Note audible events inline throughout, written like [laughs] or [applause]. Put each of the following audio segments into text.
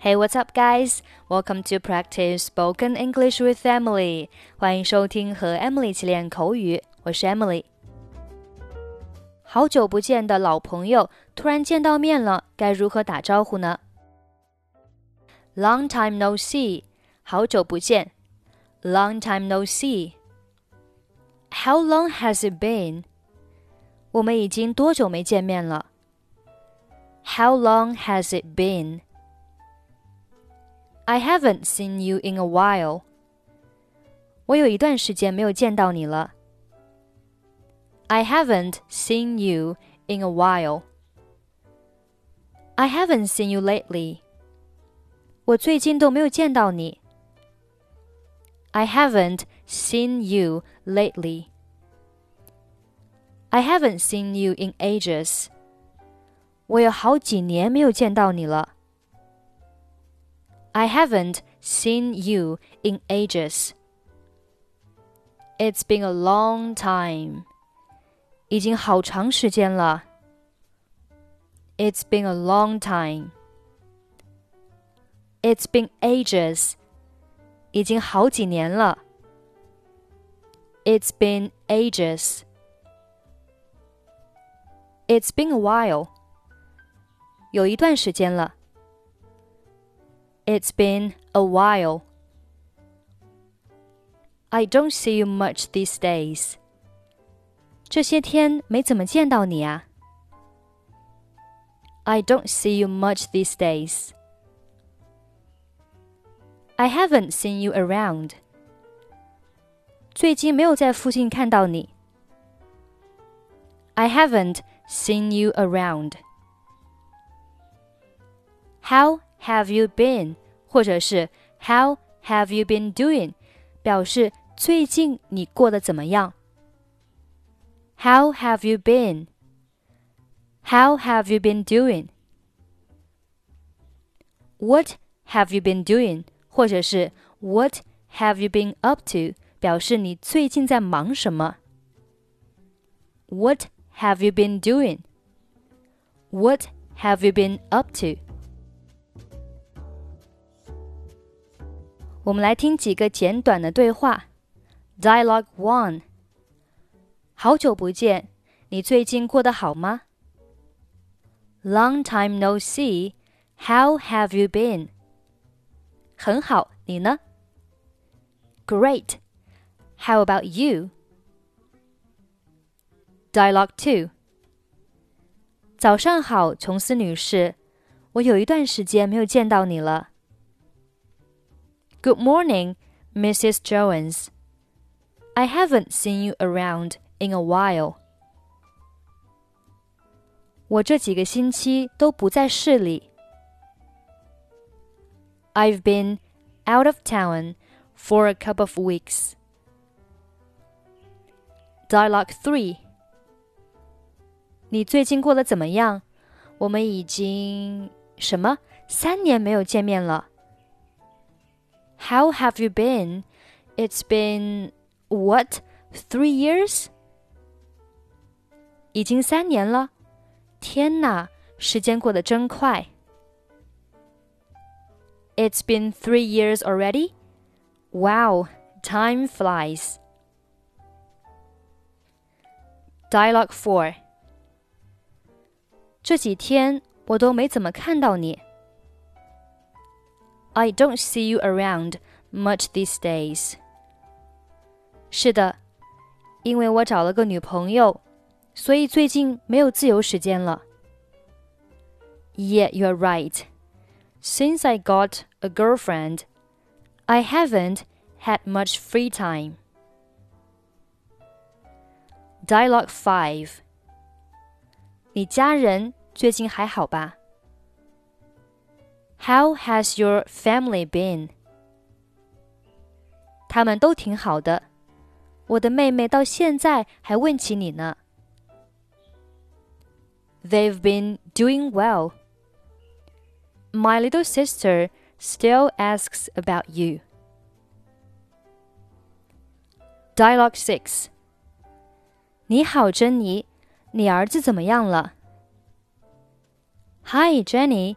Hey, what's up, guys? Welcome to practice spoken English with Emily. 欢迎收听和 Emily 一起练口语，我是 Emily。好久不见的老朋友突然见到面了，该如何打招呼呢？Long time no see，好久不见。Long time no see。How long has it been？我们已经多久没见面了？How long has it been? I haven't seen you in a while. 我有一段时间没有见到你了。I haven't seen you in a while. I haven't seen you lately. 我最近都没有见到你。I haven't seen you lately. I haven't seen you in ages. 我有好几年没有见到你了。 I haven't seen you in ages. It's been a long time. 已经好长时间了。It's been a long time. It's been ages. 已经好几年了。It's been ages. It's been a while. 有一段时间了。 It's been a while. I don't see you much these days. 这些天没怎么见到你啊。I don't see you much these days. I haven't seen you around. 最近没有在附近看到你。I haven't seen you around. How have you been？或者是 How have you been doing？表示最近你过得怎么样？How have you been? How have you been doing? What have you been doing? 或者是 What have you been up to? 表示你最近在忙什么？What have you been doing? What have you been up to? 我们来听几个简短的对话。Dialogue One：好久不见，你最近过得好吗？Long time no see. How have you been? 很好，你呢？Great. How about you? Dialogue Two：早上好，琼斯女士，我有一段时间没有见到你了。Good morning, Mrs. Jones. I haven't seen you around in a while. 我这几个星期都不在市里。I've been out of town for a couple of weeks. Dialogue 3你最近过得怎么样？我们已经什么三年没有见面了。 how have you been? It's been what? Three years? 已经三年了，天哪，时间过得真快。It's been three years already? Wow, time flies. Dialogue 4这几天我都没怎么看到你。 I don't see you around much these days. 是的，因为我找了个女朋友，所以最近没有自由时间了。Yeah, you're right. Since I got a girlfriend, I haven't had much free time. Dialogue 5你家人最近还好吧 ？how has your family been? 他们都挺好的。我的妹妹到现在还问起你呢。They've been doing well. My little sister still asks about you. Dialogue 6你好，珍妮，你儿子怎么样了？Hi, Jenny.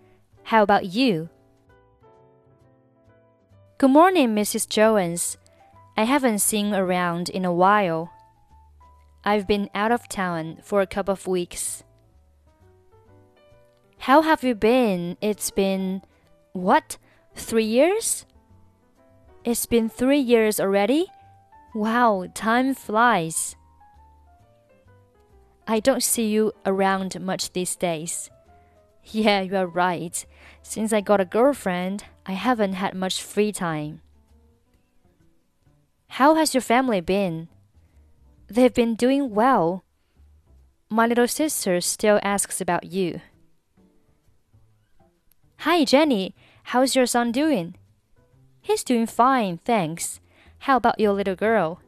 How about you? Good morning, Mrs. Jones. I haven't seen around in a while. I've been out of town for a couple of weeks. How have you been? It's been, what, three years? It's been three years already? Wow, time flies. I don't see you around much these days. [laughs] Yeah, you are right. Since I got a girlfriend, I haven't had much free time. How has your family been? They've been doing well. My little sister still asks about you. Hi, Jenny. How's your son doing? He's doing fine, thanks. How about your little girl?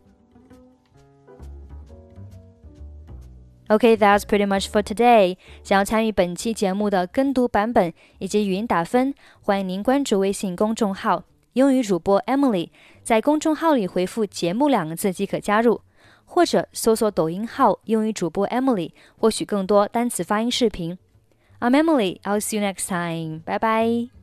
Okay, that's pretty much for today. 想要参与本期节目的跟读版本以及语音打分，欢迎您关注微信公众号“英语主播 Emily”。在公众号里回复“节目”两个字即可加入，或者搜索抖音号“英语主播 Emily”，获取更多单词发音视频。I'm Emily. I'll see you next time. Bye bye.